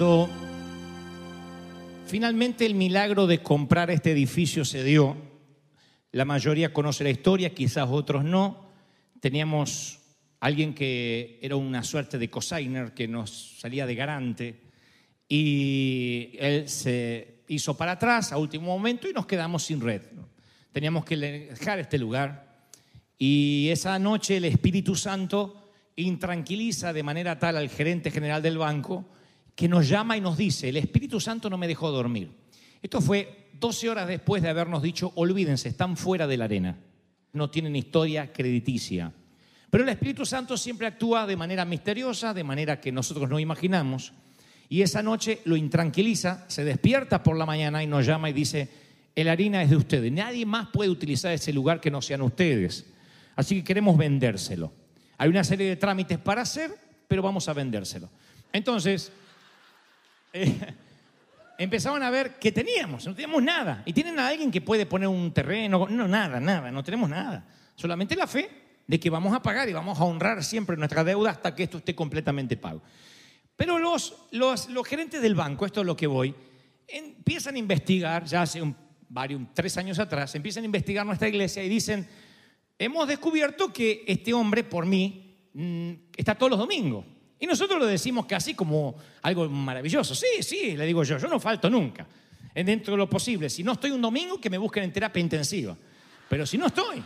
Cuando finalmente el milagro de comprar este edificio se dio, la mayoría conoce la historia, quizás otros no. Teníamos alguien que era una suerte de cosigner que nos salía de garante y él se hizo para atrás a último momento y nos quedamos sin red. Teníamos que dejar este lugar y esa noche el Espíritu Santo intranquiliza de manera tal al gerente general del banco que nos llama y nos dice, el Espíritu Santo no me dejó dormir. Esto fue 12 horas después de habernos dicho, olvídense, están fuera de la arena, no tienen historia crediticia. Pero el Espíritu Santo siempre actúa de manera misteriosa, de manera que nosotros no imaginamos. Y esa noche lo intranquiliza, se despierta por la mañana y nos llama y dice, el harina es de ustedes, nadie más puede utilizar ese lugar que no sean ustedes. Así que queremos vendérselo. Hay una serie de trámites para hacer, pero vamos a vendérselo. Entonces, empezaban a ver que teníamos, no teníamos nada. Y tienen a alguien que puede poner un terreno, no, nada, nada, no tenemos nada. Solamente la fe de que vamos a pagar y vamos a honrar siempre nuestra deuda hasta que esto esté completamente pago. Pero los, los, los gerentes del banco, esto es lo que voy, empiezan a investigar, ya hace un, varios, tres años atrás, empiezan a investigar nuestra iglesia y dicen, hemos descubierto que este hombre, por mí, mm, está todos los domingos. Y nosotros lo decimos casi como algo maravilloso. Sí, sí, le digo yo, yo no falto nunca. En Dentro de lo posible. Si no estoy un domingo, que me busquen en terapia intensiva. Pero si no estoy,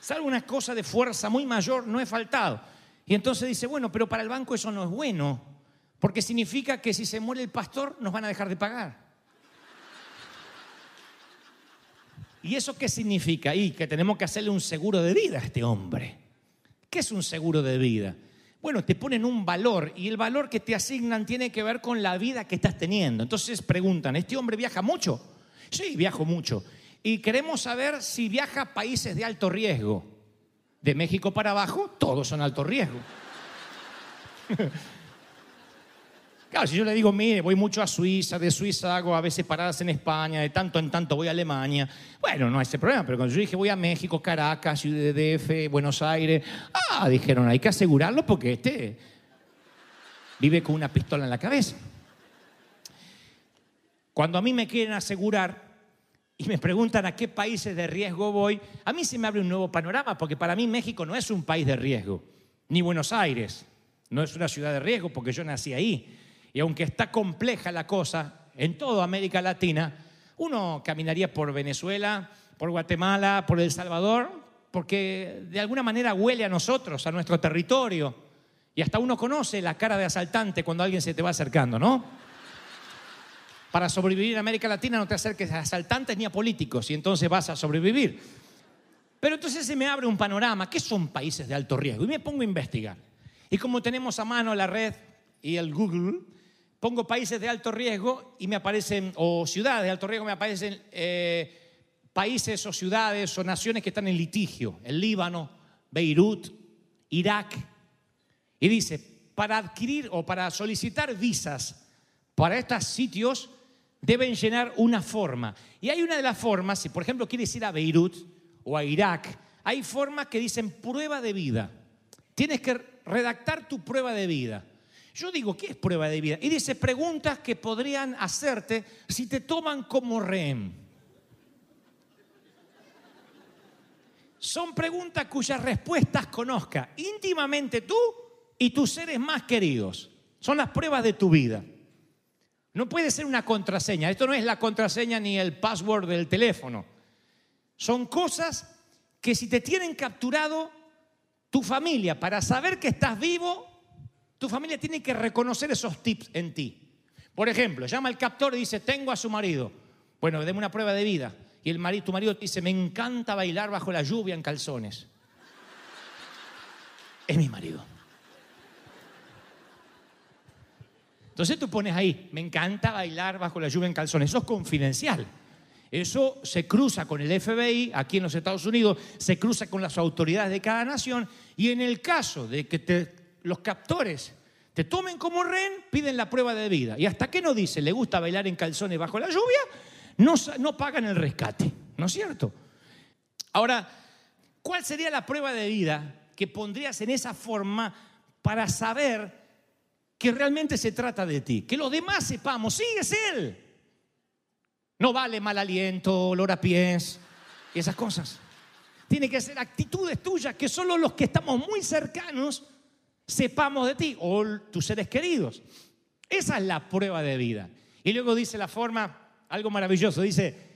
salvo una cosa de fuerza muy mayor, no he faltado. Y entonces dice, bueno, pero para el banco eso no es bueno, porque significa que si se muere el pastor nos van a dejar de pagar. ¿Y eso qué significa? Y que tenemos que hacerle un seguro de vida a este hombre. ¿Qué es un seguro de vida? Bueno, te ponen un valor y el valor que te asignan tiene que ver con la vida que estás teniendo. Entonces preguntan, ¿este hombre viaja mucho? Sí, viajo mucho. Y queremos saber si viaja a países de alto riesgo. De México para abajo, todos son alto riesgo. Claro, si yo le digo, mire, voy mucho a Suiza, de Suiza hago a veces paradas en España, de tanto en tanto voy a Alemania, bueno, no hay ese problema, pero cuando yo dije voy a México, Caracas, Ciudad DF, Buenos Aires, ah, dijeron, hay que asegurarlo porque este vive con una pistola en la cabeza. Cuando a mí me quieren asegurar y me preguntan a qué países de riesgo voy, a mí se me abre un nuevo panorama, porque para mí México no es un país de riesgo, ni Buenos Aires, no es una ciudad de riesgo porque yo nací ahí. Y aunque está compleja la cosa en toda América Latina, uno caminaría por Venezuela, por Guatemala, por El Salvador, porque de alguna manera huele a nosotros, a nuestro territorio. Y hasta uno conoce la cara de asaltante cuando alguien se te va acercando, ¿no? Para sobrevivir en América Latina no te acerques a asaltantes ni a políticos y entonces vas a sobrevivir. Pero entonces se me abre un panorama. ¿Qué son países de alto riesgo? Y me pongo a investigar. Y como tenemos a mano la red y el Google, pongo países de alto riesgo y me aparecen, o ciudades de alto riesgo, me aparecen eh, países o ciudades o naciones que están en litigio. El Líbano, Beirut, Irak. Y dice, para adquirir o para solicitar visas para estos sitios deben llenar una forma. Y hay una de las formas, si por ejemplo quieres ir a Beirut o a Irak, hay formas que dicen prueba de vida. Tienes que redactar tu prueba de vida. Yo digo, ¿qué es prueba de vida? Y dice preguntas que podrían hacerte si te toman como rehén. son preguntas cuyas respuestas conozca íntimamente tú y tus seres más queridos. Son las pruebas de tu vida. No puede ser una contraseña. Esto no es la contraseña ni el password del teléfono. Son cosas que si te tienen capturado tu familia para saber que estás vivo, tu familia tiene que reconocer esos tips en ti. Por ejemplo, llama al captor y dice, tengo a su marido. Bueno, deme una prueba de vida. Y el marido, tu marido te dice, me encanta bailar bajo la lluvia en calzones. Es mi marido. Entonces tú pones ahí, me encanta bailar bajo la lluvia en calzones. Eso es confidencial. Eso se cruza con el FBI aquí en los Estados Unidos, se cruza con las autoridades de cada nación y en el caso de que te- los captores te tomen como rehén, piden la prueba de vida. Y hasta que no dice, le gusta bailar en calzones bajo la lluvia, no, no pagan el rescate, ¿no es cierto? Ahora, ¿cuál sería la prueba de vida que pondrías en esa forma para saber que realmente se trata de ti? Que los demás sepamos, sí, es Él. No vale mal aliento, olor a pies y esas cosas. Tiene que ser actitudes tuyas que solo los que estamos muy cercanos sepamos de ti o tus seres queridos. Esa es la prueba de vida. Y luego dice la forma, algo maravilloso, dice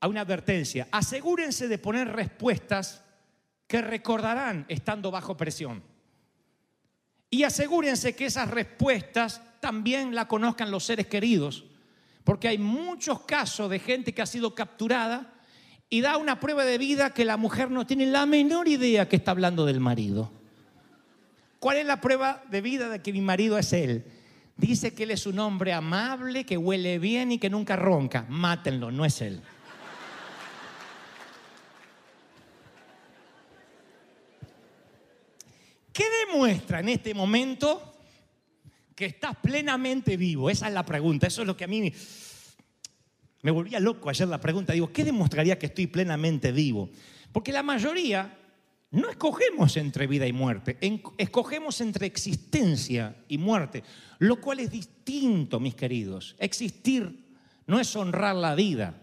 a una advertencia, asegúrense de poner respuestas que recordarán estando bajo presión. Y asegúrense que esas respuestas también la conozcan los seres queridos, porque hay muchos casos de gente que ha sido capturada y da una prueba de vida que la mujer no tiene la menor idea que está hablando del marido. ¿Cuál es la prueba de vida de que mi marido es él? Dice que él es un hombre amable, que huele bien y que nunca ronca. Mátenlo, no es él. ¿Qué demuestra en este momento que estás plenamente vivo? Esa es la pregunta. Eso es lo que a mí me, volvía loco ayer la pregunta. Digo, ¿qué demostraría que estoy plenamente vivo? Porque la mayoría no escogemos entre vida y muerte, escogemos entre existencia y muerte, lo cual es distinto, mis queridos. Existir no es honrar la vida.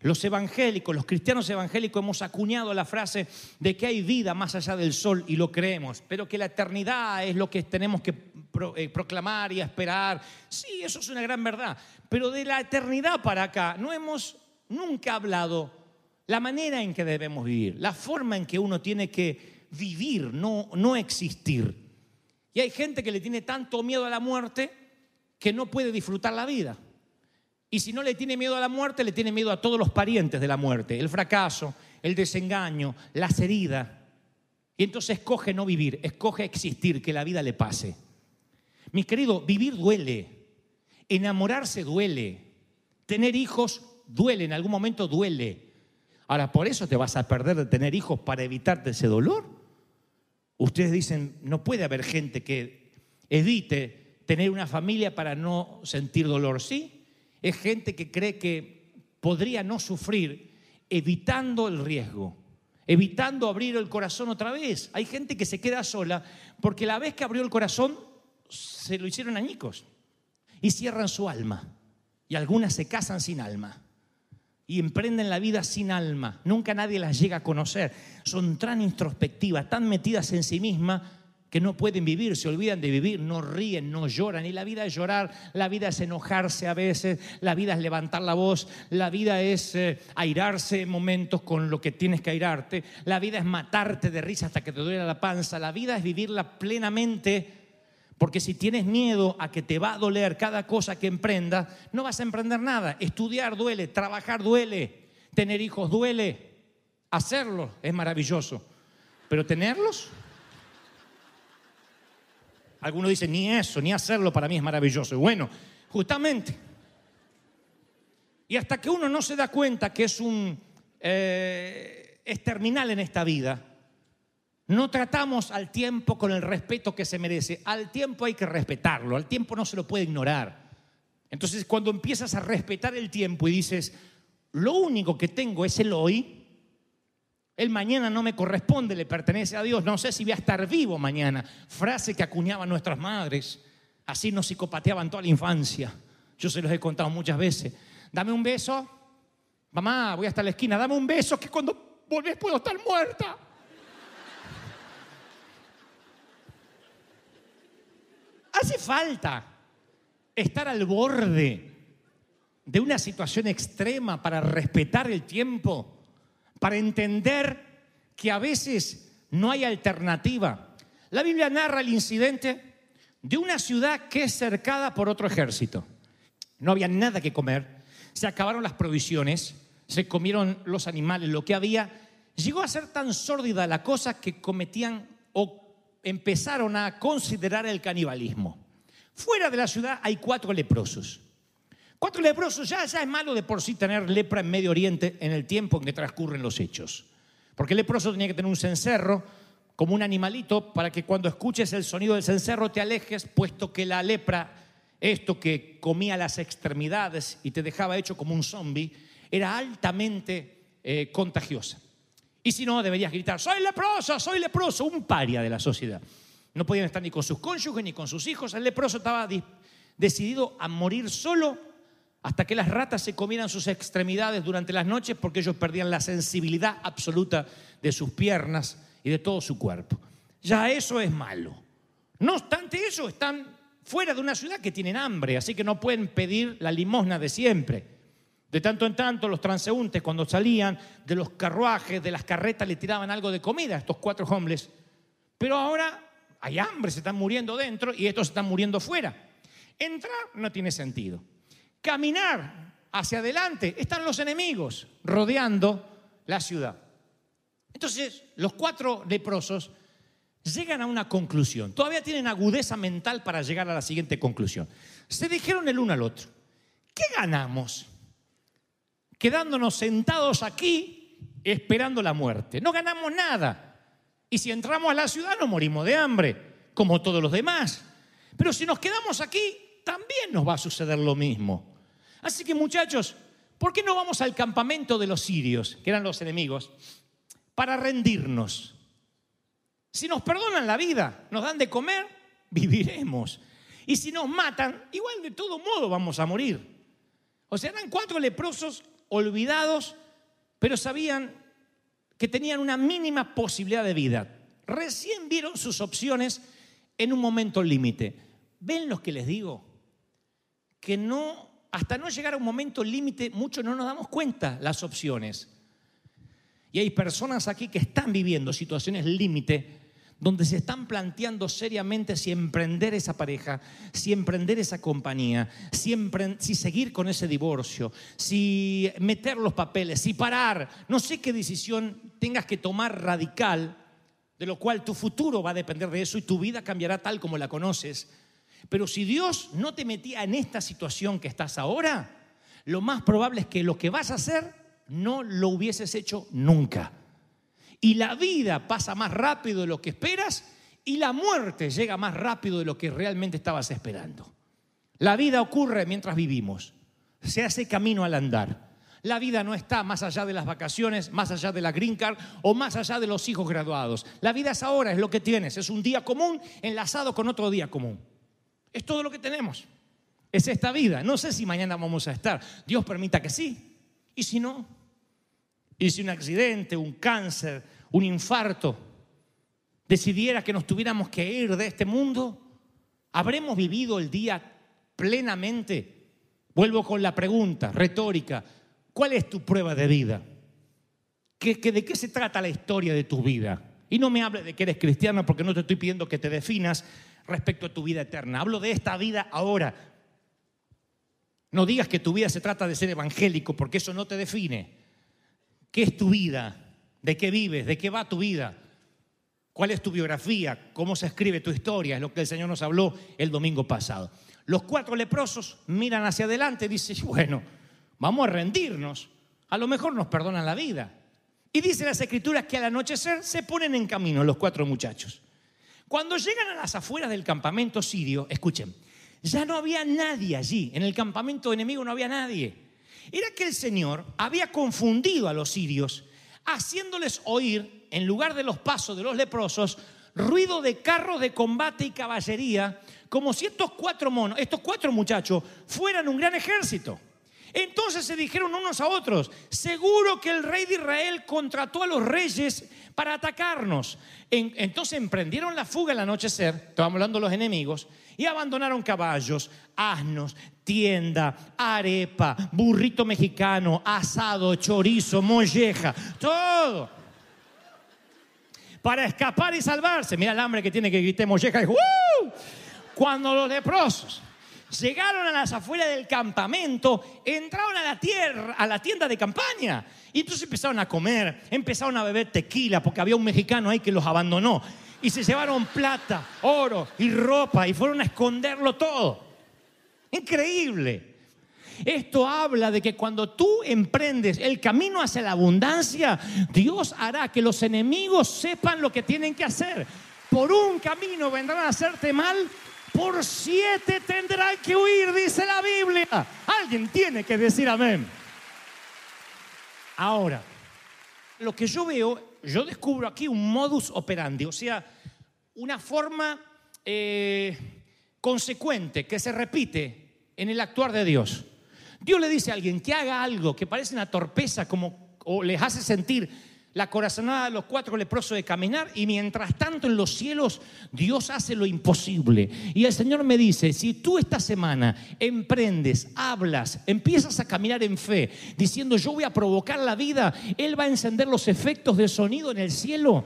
Los evangélicos, los cristianos evangélicos hemos acuñado la frase de que hay vida más allá del sol y lo creemos, pero que la eternidad es lo que tenemos que eh, proclamar y esperar. Sí, eso es una gran verdad, pero de la eternidad para acá no hemos nunca hablado la manera en que debemos vivir, la forma en que uno tiene que vivir, no, no existir. Y hay gente que le tiene tanto miedo a la muerte que no puede disfrutar la vida. Y si no le tiene miedo a la muerte, le tiene miedo a todos los parientes de la muerte, el fracaso, el desengaño, las heridas. Y entonces escoge no vivir, escoge existir, que la vida le pase. Mis queridos, vivir duele, enamorarse duele, tener hijos duele, en algún momento duele. Ahora, ¿por eso te vas a perder de tener hijos para evitarte ese dolor? Ustedes dicen, no puede haber gente que evite tener una familia para no sentir dolor. Sí, es gente que cree que podría no sufrir evitando el riesgo, evitando abrir el corazón otra vez. Hay gente que se queda sola porque la vez que abrió el corazón se lo hicieron añicos y cierran su alma. Y algunas se casan sin alma y emprenden la vida sin alma. Nunca nadie las llega a conocer. Son tan introspectivas, tan metidas en sí mismas que no pueden vivir, se olvidan de vivir, no ríen, no lloran. Y la vida es llorar, la vida es enojarse a veces, la vida es levantar la voz, la vida es eh, airarse en momentos con lo que tienes que airarte, la vida es matarte de risa hasta que te duele la panza, la vida es vivirla plenamente. Porque si tienes miedo a que te va a doler cada cosa que emprendas, no vas a emprender nada. Estudiar duele, trabajar duele, tener hijos duele, hacerlo es maravilloso. Pero tenerlos, algunos dicen, ni eso, ni hacerlo para mí es maravilloso. Bueno, justamente. Y hasta que uno no se da cuenta que es un eh, es terminal en esta vida, no tratamos al tiempo con el respeto que se merece. Al tiempo hay que respetarlo, al tiempo no se lo puede ignorar. Entonces, cuando empiezas a respetar el tiempo y dices, lo único que tengo es el hoy, el mañana no me corresponde, le pertenece a Dios, no sé si voy a estar vivo mañana. Frase que acuñaban nuestras madres, así nos psicopateaban toda la infancia. Yo se los he contado muchas veces. Dame un beso, mamá, voy hasta la esquina, dame un beso que cuando volvés, puedo estar muerta. Hace falta estar al borde de una situación extrema para respetar el tiempo, para entender que a veces no hay alternativa. La Biblia narra el incidente de una ciudad que es cercada por otro ejército. No había nada que comer, se acabaron las provisiones, se comieron los animales, lo que había. Llegó a ser tan sórdida la cosa que cometían o empezaron a considerar el canibalismo. Fuera de la ciudad hay cuatro leprosos. Cuatro leprosos, ya, ya es malo de por sí tener lepra en Medio Oriente en el tiempo en que transcurren los hechos. Porque el leproso tenía que tener un cencerro como un animalito para que cuando escuches el sonido del cencerro te alejes, puesto que la lepra, esto que comía las extremidades y te dejaba hecho como un zombie, era altamente eh, contagiosa. Y si no, deberías gritar, soy leproso, soy leproso, un paria de la sociedad. No podían estar ni con sus cónyuges ni con sus hijos. El leproso estaba decidido a morir solo hasta que las ratas se comieran sus extremidades durante las noches porque ellos perdían la sensibilidad absoluta de sus piernas y de todo su cuerpo. Ya eso es malo. No obstante eso, están fuera de una ciudad que tienen hambre, así que no pueden pedir la limosna de siempre. De tanto en tanto, los transeúntes, cuando salían de los carruajes, de las carretas, le tiraban algo de comida a estos cuatro hombres. Pero ahora hay hambre, se están muriendo dentro y estos se están muriendo fuera. Entrar no tiene sentido caminar hacia adelante, están los enemigos rodeando la ciudad. Entonces, los cuatro leprosos llegan a una conclusión. Todavía tienen agudeza mental para llegar a la siguiente conclusión. Se dijeron el uno al otro, ¿qué ganamos? Quedándonos sentados aquí esperando la muerte. No ganamos nada. Y si entramos a la ciudad nos morimos de hambre, como todos los demás. Pero si nos quedamos aquí, también nos va a suceder lo mismo. Así que muchachos, ¿por qué no vamos al campamento de los sirios, que eran los enemigos, para rendirnos? Si nos perdonan la vida, nos dan de comer, viviremos. Y si nos matan, igual de todo modo vamos a morir. O sea, eran cuatro leprosos olvidados, pero sabían que tenían una mínima posibilidad de vida. Recién vieron sus opciones en un momento límite. ¿Ven lo que les digo? Que no hasta no llegar a un momento límite, muchos no nos damos cuenta las opciones. Y hay personas aquí que están viviendo situaciones límite donde se están planteando seriamente si emprender esa pareja, si emprender esa compañía, si, seguir con ese divorcio, si meter los papeles, si parar. No sé qué decisión tengas que tomar radical, de lo cual tu futuro va a depender de eso y tu vida cambiará tal como la conoces. Pero si Dios no te metía en esta situación que estás ahora, lo más probable es que lo que vas a hacer no lo hubieses hecho nunca. Y la vida pasa más rápido de lo que esperas y la muerte llega más rápido de lo que realmente estabas esperando. La vida ocurre mientras vivimos, se hace camino al andar. La vida no está más allá de las vacaciones, más allá de la green card o más allá de los hijos graduados. La vida es ahora, es lo que tienes, es un día común enlazado con otro día común. Es todo lo que tenemos. Es esta vida. No sé si mañana vamos a estar. Dios permita que sí. ¿Y si no? ¿Y si un accidente, un cáncer, un infarto decidiera que nos tuviéramos que ir de este mundo? ¿Habremos vivido el día plenamente? Vuelvo con la pregunta retórica. ¿Cuál es tu prueba de vida? de qué se trata la historia de tu vida? Y no me hables de que eres cristiano porque no te estoy pidiendo que te definas, respecto a tu vida eterna. Hablo de esta vida ahora. No digas que tu vida se trata de ser evangélico, porque eso no te define. ¿Qué es tu vida? ¿De qué vives? ¿De qué va tu vida? ¿Cuál es tu biografía? ¿Cómo se escribe tu historia? Es lo que el Señor nos habló el domingo pasado. Los cuatro leprosos miran hacia adelante y dicen, bueno, vamos a rendirnos. A lo mejor nos perdonan la vida. Y dice las escrituras que al anochecer se ponen en camino los cuatro muchachos. Cuando llegan a las afueras del campamento sirio, escuchen, ya no había nadie allí. En el campamento enemigo no había nadie. Era que el Señor había confundido a los sirios, haciéndoles oír, en lugar de los pasos de los leprosos, ruido de carros de combate y caballería, como si estos cuatro monos, estos cuatro muchachos, fueran un gran ejército. Entonces se dijeron unos a otros, seguro que el rey de Israel contrató a los reyes para atacarnos. En- entonces emprendieron la fuga al anochecer, estamos hablando de los enemigos, y abandonaron caballos, asnos, tienda, arepa, burrito mexicano, asado, chorizo, molleja, todo. Para escapar y salvarse. Mira el hambre que tiene que gritar molleja. y, ¡uh! Cuando los leprosos llegaron a las afueras del campamento, entraron a la tierra, a la tienda de campaña. Y entonces empezaron a comer, empezaron a beber tequila, porque había un mexicano ahí que los abandonó. Y se llevaron plata, oro y ropa y fueron a esconderlo todo. Increíble. Esto habla de que cuando tú emprendes el camino hacia la abundancia, Dios hará que los enemigos sepan lo que tienen que hacer. Por un camino vendrán a hacerte mal, por siete tendrán que huir, dice la Biblia. Alguien tiene que decir amén. Ahora, lo que yo veo, yo descubro aquí un modus operandi, o sea, una forma eh, consecuente que se repite en el actuar de Dios. Dios le dice a alguien que haga algo que parece una torpeza como, o les hace sentir la corazonada de los cuatro leprosos de caminar y mientras tanto en los cielos Dios hace lo imposible. Y el Señor me dice, si tú esta semana emprendes, hablas, empiezas a caminar en fe, diciendo yo voy a provocar la vida, Él va a encender los efectos de sonido en el cielo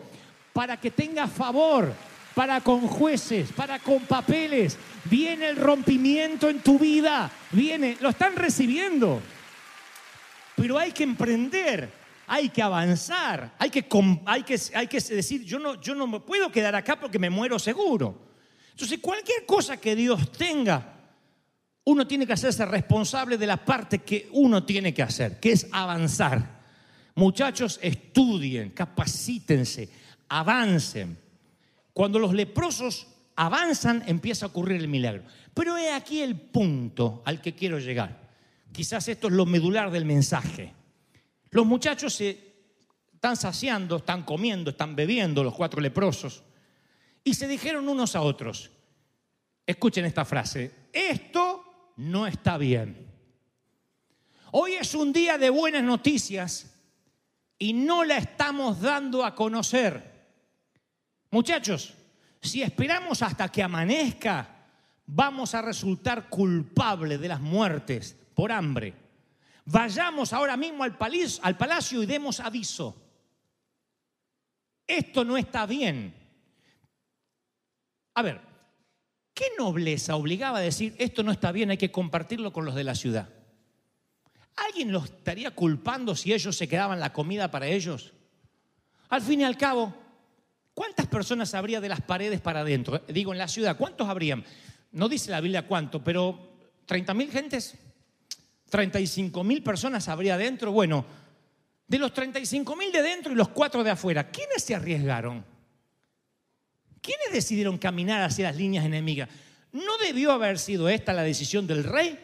para que tenga favor, para con jueces, para con papeles. Viene el rompimiento en tu vida, viene, lo están recibiendo. Pero hay que emprender, hay que avanzar, hay que, hay que, hay que decir, yo no, yo no me puedo quedar acá porque me muero seguro. Entonces, cualquier cosa que Dios tenga, uno tiene que hacerse responsable de la parte que uno tiene que hacer, que es avanzar. Muchachos, estudien, capacítense, avancen. Cuando los leprosos avanzan, empieza a ocurrir el milagro. Pero he aquí el punto al que quiero llegar. Quizás esto es lo medular del mensaje. Los muchachos se están saciando, están comiendo, están bebiendo, los cuatro leprosos, y se dijeron unos a otros, escuchen esta frase, esto no está bien. Hoy es un día de buenas noticias y no la estamos dando a conocer. Muchachos, si esperamos hasta que amanezca, vamos a resultar culpables de las muertes por hambre. Vayamos ahora mismo al palacio, al palacio y demos aviso. Esto no está bien. A ver, ¿qué nobleza obligaba a decir esto no está bien, hay que compartirlo con los de la ciudad? ¿Alguien los estaría culpando si ellos se quedaban la comida para ellos? Al fin y al cabo, ¿cuántas personas habría de las paredes para adentro? Digo, en la ciudad, ¿cuántos habrían? No dice la Biblia cuánto, pero ¿30 mil gentes? ¿35 mil personas habría adentro? Bueno, de los 35 mil de dentro y los cuatro de afuera, ¿quiénes se arriesgaron? ¿Quiénes decidieron caminar hacia las líneas enemigas? ¿No debió haber sido esta la decisión del rey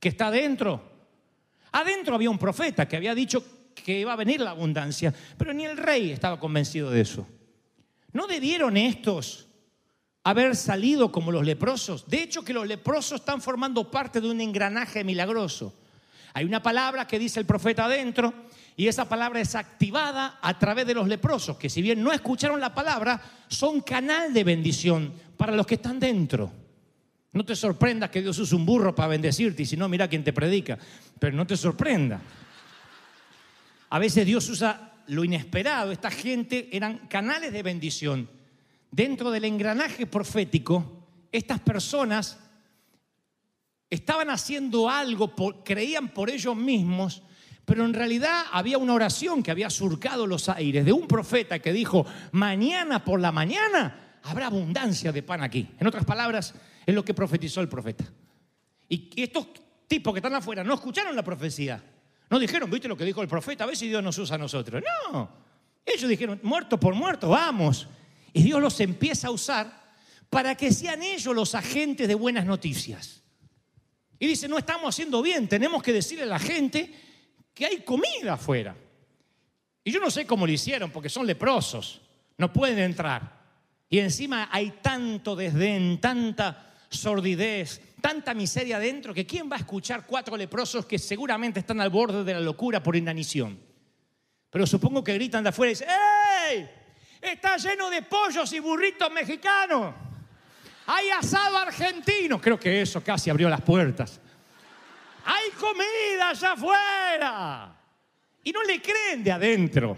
que está adentro? Adentro había un profeta que había dicho que iba a venir la abundancia, pero ni el rey estaba convencido de eso. ¿No debieron estos haber salido como los leprosos? De hecho, que los leprosos están formando parte de un engranaje milagroso. Hay una palabra que dice el profeta adentro y esa palabra es activada a través de los leprosos, que si bien no escucharon la palabra, son canal de bendición para los que están dentro. No te sorprendas que Dios usa un burro para bendecirte y si no, mira quién te predica. Pero no te sorprenda. A veces Dios usa lo inesperado. Esta gente eran canales de bendición. Dentro del engranaje profético, estas personas estaban haciendo algo, creían por ellos mismos, pero en realidad había una oración que había surcado los aires de un profeta que dijo, mañana por la mañana habrá abundancia de pan aquí. En otras palabras, es lo que profetizó el profeta. Y estos tipos que están afuera no escucharon la profecía. No dijeron, viste lo que dijo el profeta, a ver si Dios nos usa a nosotros. No, ellos dijeron, muerto por muerto, vamos. Y Dios los empieza a usar para que sean ellos los agentes de buenas noticias. Y dice, no estamos haciendo bien, tenemos que decirle a la gente que hay comida afuera. Y yo no sé cómo lo hicieron, porque son leprosos, no pueden entrar. Y encima hay tanto desdén, tanta sordidez, tanta miseria adentro que ¿quién va a escuchar cuatro leprosos que seguramente están al borde de la locura por inanición? Pero supongo que gritan de afuera y dicen, ¡Ey! Está lleno de pollos y burritos mexicanos. Hay asado argentino. Creo que eso casi abrió las puertas. Hay comida allá afuera. Y no le creen de adentro.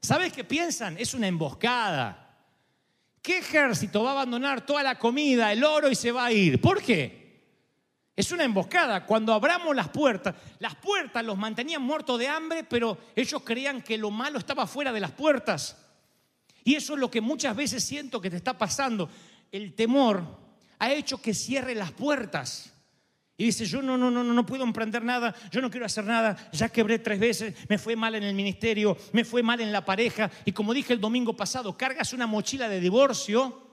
¿Sabes qué piensan? Es una emboscada. ¿Qué ejército va a abandonar toda la comida, el oro y se va a ir? ¿Por qué? Es una emboscada. Cuando abramos las puertas, las puertas los mantenían muertos de hambre, pero ellos creían que lo malo estaba fuera de las puertas. Y eso es lo que muchas veces siento que te está pasando. El temor ha hecho que cierre las puertas. Y dice, yo no, no, no, no puedo emprender nada, yo no quiero hacer nada, ya quebré tres veces, me fue mal en el ministerio, me fue mal en la pareja. Y como dije el domingo pasado, cargas una mochila de divorcio,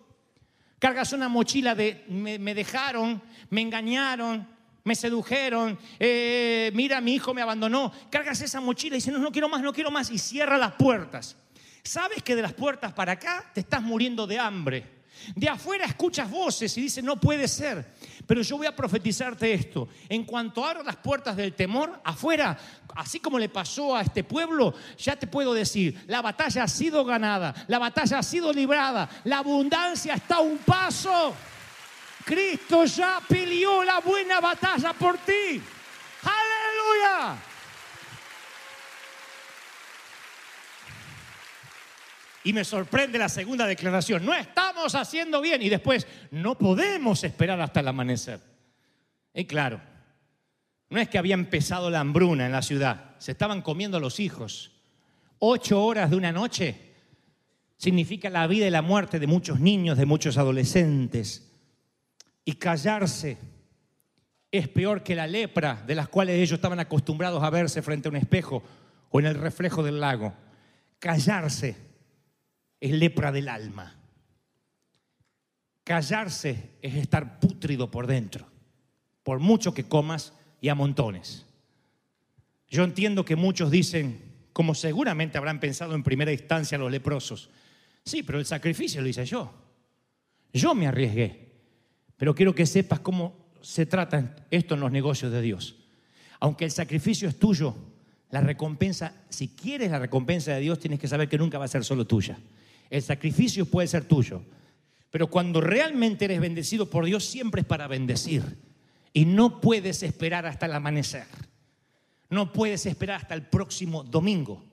cargas una mochila de me, me dejaron, me engañaron, me sedujeron, eh, mira, mi hijo me abandonó. Cargas esa mochila y dices, no, no quiero más, no quiero más, y cierra las puertas. ¿Sabes que de las puertas para acá te estás muriendo de hambre? De afuera escuchas voces y dices, no puede ser. Pero yo voy a profetizarte esto. En cuanto abras las puertas del temor, afuera, así como le pasó a este pueblo, ya te puedo decir, la batalla ha sido ganada, la batalla ha sido librada, la abundancia está a un paso. Cristo ya peleó la buena batalla por ti. Aleluya. Y me sorprende la segunda declaración. No estamos haciendo bien. Y después, no podemos esperar hasta el amanecer. Y claro, no es que había empezado la hambruna en la ciudad. Se estaban comiendo los hijos. Ocho horas de una noche significa la vida y la muerte de muchos niños, de muchos adolescentes. Y callarse es peor que la lepra de las cuales ellos estaban acostumbrados a verse frente a un espejo o en el reflejo del lago. Callarse es lepra del alma. Callarse es estar pútrido por dentro, por mucho que comas y a montones. Yo entiendo que muchos dicen, como seguramente habrán pensado en primera instancia los leprosos, sí, pero el sacrificio lo hice yo. Yo me arriesgué, pero quiero que sepas cómo se trata esto en los negocios de Dios. Aunque el sacrificio es tuyo, la recompensa, si quieres la recompensa de Dios, tienes que saber que nunca va a ser solo tuya. El sacrificio puede ser tuyo, pero cuando realmente eres bendecido por Dios, siempre es para bendecir. Y no puedes esperar hasta el amanecer. No puedes esperar hasta el próximo domingo.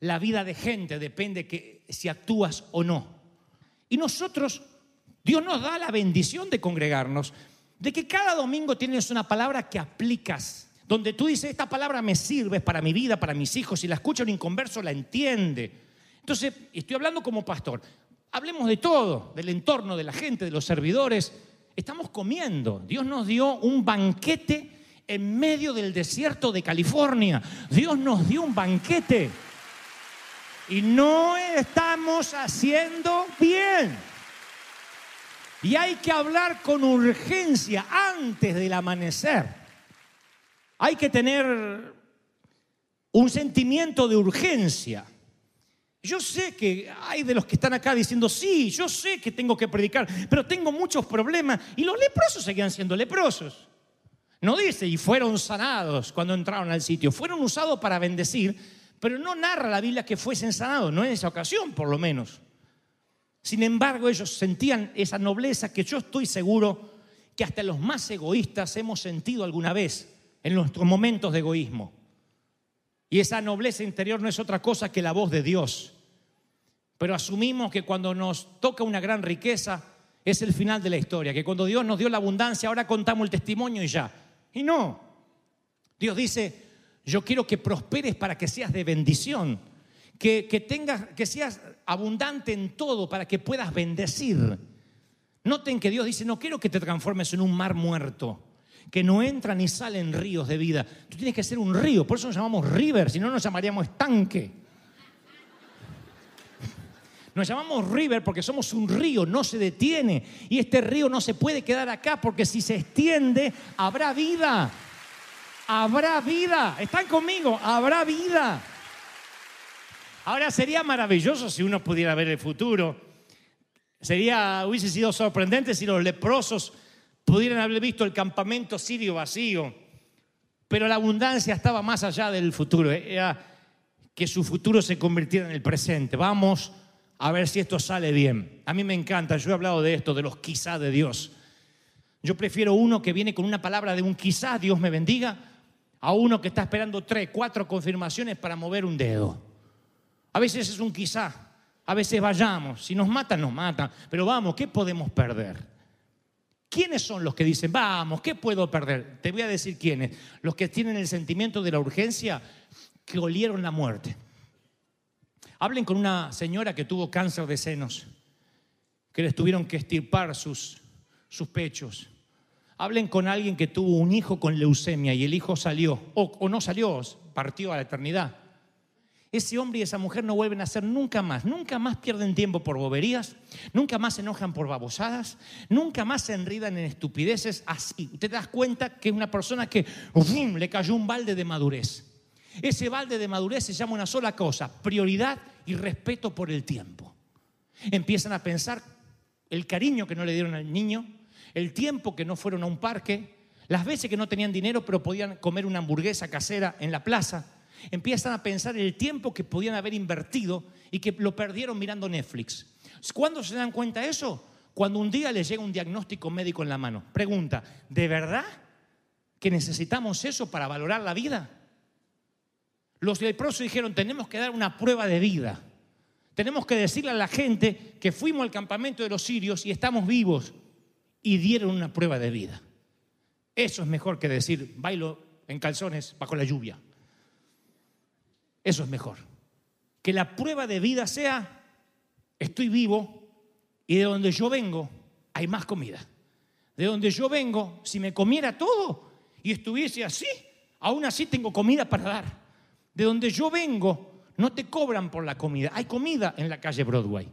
La vida de gente depende que si actúas o no. Y nosotros, Dios nos da la bendición de congregarnos, de que cada domingo tienes una palabra que aplicas, donde tú dices, esta palabra me sirve para mi vida, para mis hijos, si la escucha un inconverso la entiende. Entonces, estoy hablando como pastor. Hablemos de todo, del entorno, de la gente, de los servidores. Estamos comiendo. Dios nos dio un banquete en medio del desierto de California. Dios nos dio un banquete. Y no estamos haciendo bien. Y hay que hablar con urgencia antes del amanecer. Hay que tener un sentimiento de urgencia. Yo sé que hay de los que están acá diciendo, sí, yo sé que tengo que predicar, pero tengo muchos problemas. Y los leprosos seguían siendo leprosos. No dice, y fueron sanados cuando entraron al sitio. Fueron usados para bendecir, pero no narra la Biblia que fuesen sanados, no en esa ocasión por lo menos. Sin embargo, ellos sentían esa nobleza que yo estoy seguro que hasta los más egoístas hemos sentido alguna vez en nuestros momentos de egoísmo. Y esa nobleza interior no es otra cosa que la voz de Dios. Pero asumimos que cuando nos toca una gran riqueza es el final de la historia, que cuando Dios nos dio la abundancia ahora contamos el testimonio y ya. Y no. Dios dice, yo quiero que prosperes para que seas de bendición, que, que, tengas, que seas abundante en todo para que puedas bendecir. Noten que Dios dice, no quiero que te transformes en un mar muerto que no entran ni salen ríos de vida. Tú tienes que ser un río, por eso nos llamamos river, si no nos llamaríamos estanque. Nos llamamos river porque somos un río, no se detiene. Y este río no se puede quedar acá porque si se extiende, habrá vida. Habrá vida. ¿Están conmigo? Habrá vida. Ahora sería maravilloso si uno pudiera ver el futuro. Sería, hubiese sido sorprendente si los leprosos Pudieran haber visto el campamento sirio vacío, pero la abundancia estaba más allá del futuro. Era que su futuro se convirtiera en el presente. Vamos a ver si esto sale bien. A mí me encanta, yo he hablado de esto, de los quizás de Dios. Yo prefiero uno que viene con una palabra de un quizás, Dios me bendiga, a uno que está esperando tres, cuatro confirmaciones para mover un dedo. A veces es un quizá, a veces vayamos, si nos matan, nos matan, pero vamos, ¿qué podemos perder? ¿Quiénes son los que dicen, vamos, ¿qué puedo perder? Te voy a decir quiénes. Los que tienen el sentimiento de la urgencia, que olieron la muerte. Hablen con una señora que tuvo cáncer de senos, que les tuvieron que estirpar sus, sus pechos. Hablen con alguien que tuvo un hijo con leucemia y el hijo salió, o, o no salió, partió a la eternidad. Ese hombre y esa mujer no vuelven a ser nunca más, nunca más pierden tiempo por boberías, nunca más se enojan por babosadas, nunca más se enridan en estupideces así. Te das cuenta que es una persona que le cayó un balde de madurez. Ese balde de madurez se llama una sola cosa, prioridad y respeto por el tiempo. Empiezan a pensar el cariño que no le dieron al niño, el tiempo que no fueron a un parque, las veces que no tenían dinero pero podían comer una hamburguesa casera en la plaza. Empiezan a pensar el tiempo que podían haber invertido y que lo perdieron mirando Netflix. ¿Cuándo se dan cuenta de eso? Cuando un día les llega un diagnóstico médico en la mano. Pregunta, ¿de verdad que necesitamos eso para valorar la vida? Los leprosos dijeron, tenemos que dar una prueba de vida. Tenemos que decirle a la gente que fuimos al campamento de los sirios y estamos vivos y dieron una prueba de vida. Eso es mejor que decir, bailo en calzones bajo la lluvia. Eso es mejor. Que la prueba de vida sea, estoy vivo y de donde yo vengo hay más comida. De donde yo vengo, si me comiera todo y estuviese así, aún así tengo comida para dar. De donde yo vengo, no te cobran por la comida. Hay comida en la calle Broadway.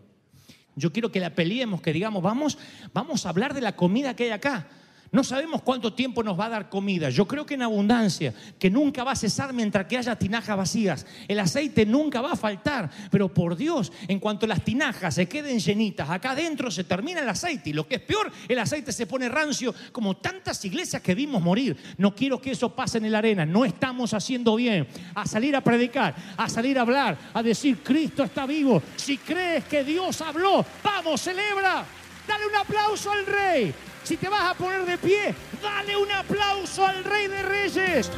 Yo quiero que la peleemos, que digamos, vamos, vamos a hablar de la comida que hay acá. No sabemos cuánto tiempo nos va a dar comida. Yo creo que en abundancia, que nunca va a cesar mientras que haya tinajas vacías. El aceite nunca va a faltar. Pero por Dios, en cuanto las tinajas se queden llenitas, acá adentro se termina el aceite. Y lo que es peor, el aceite se pone rancio, como tantas iglesias que vimos morir. No quiero que eso pase en la arena. No estamos haciendo bien. A salir a predicar, a salir a hablar, a decir, Cristo está vivo. Si crees que Dios habló, vamos, celebra. Dale un aplauso al rey. Si te vas a poner de pie, dale un aplauso al Rey de Reyes.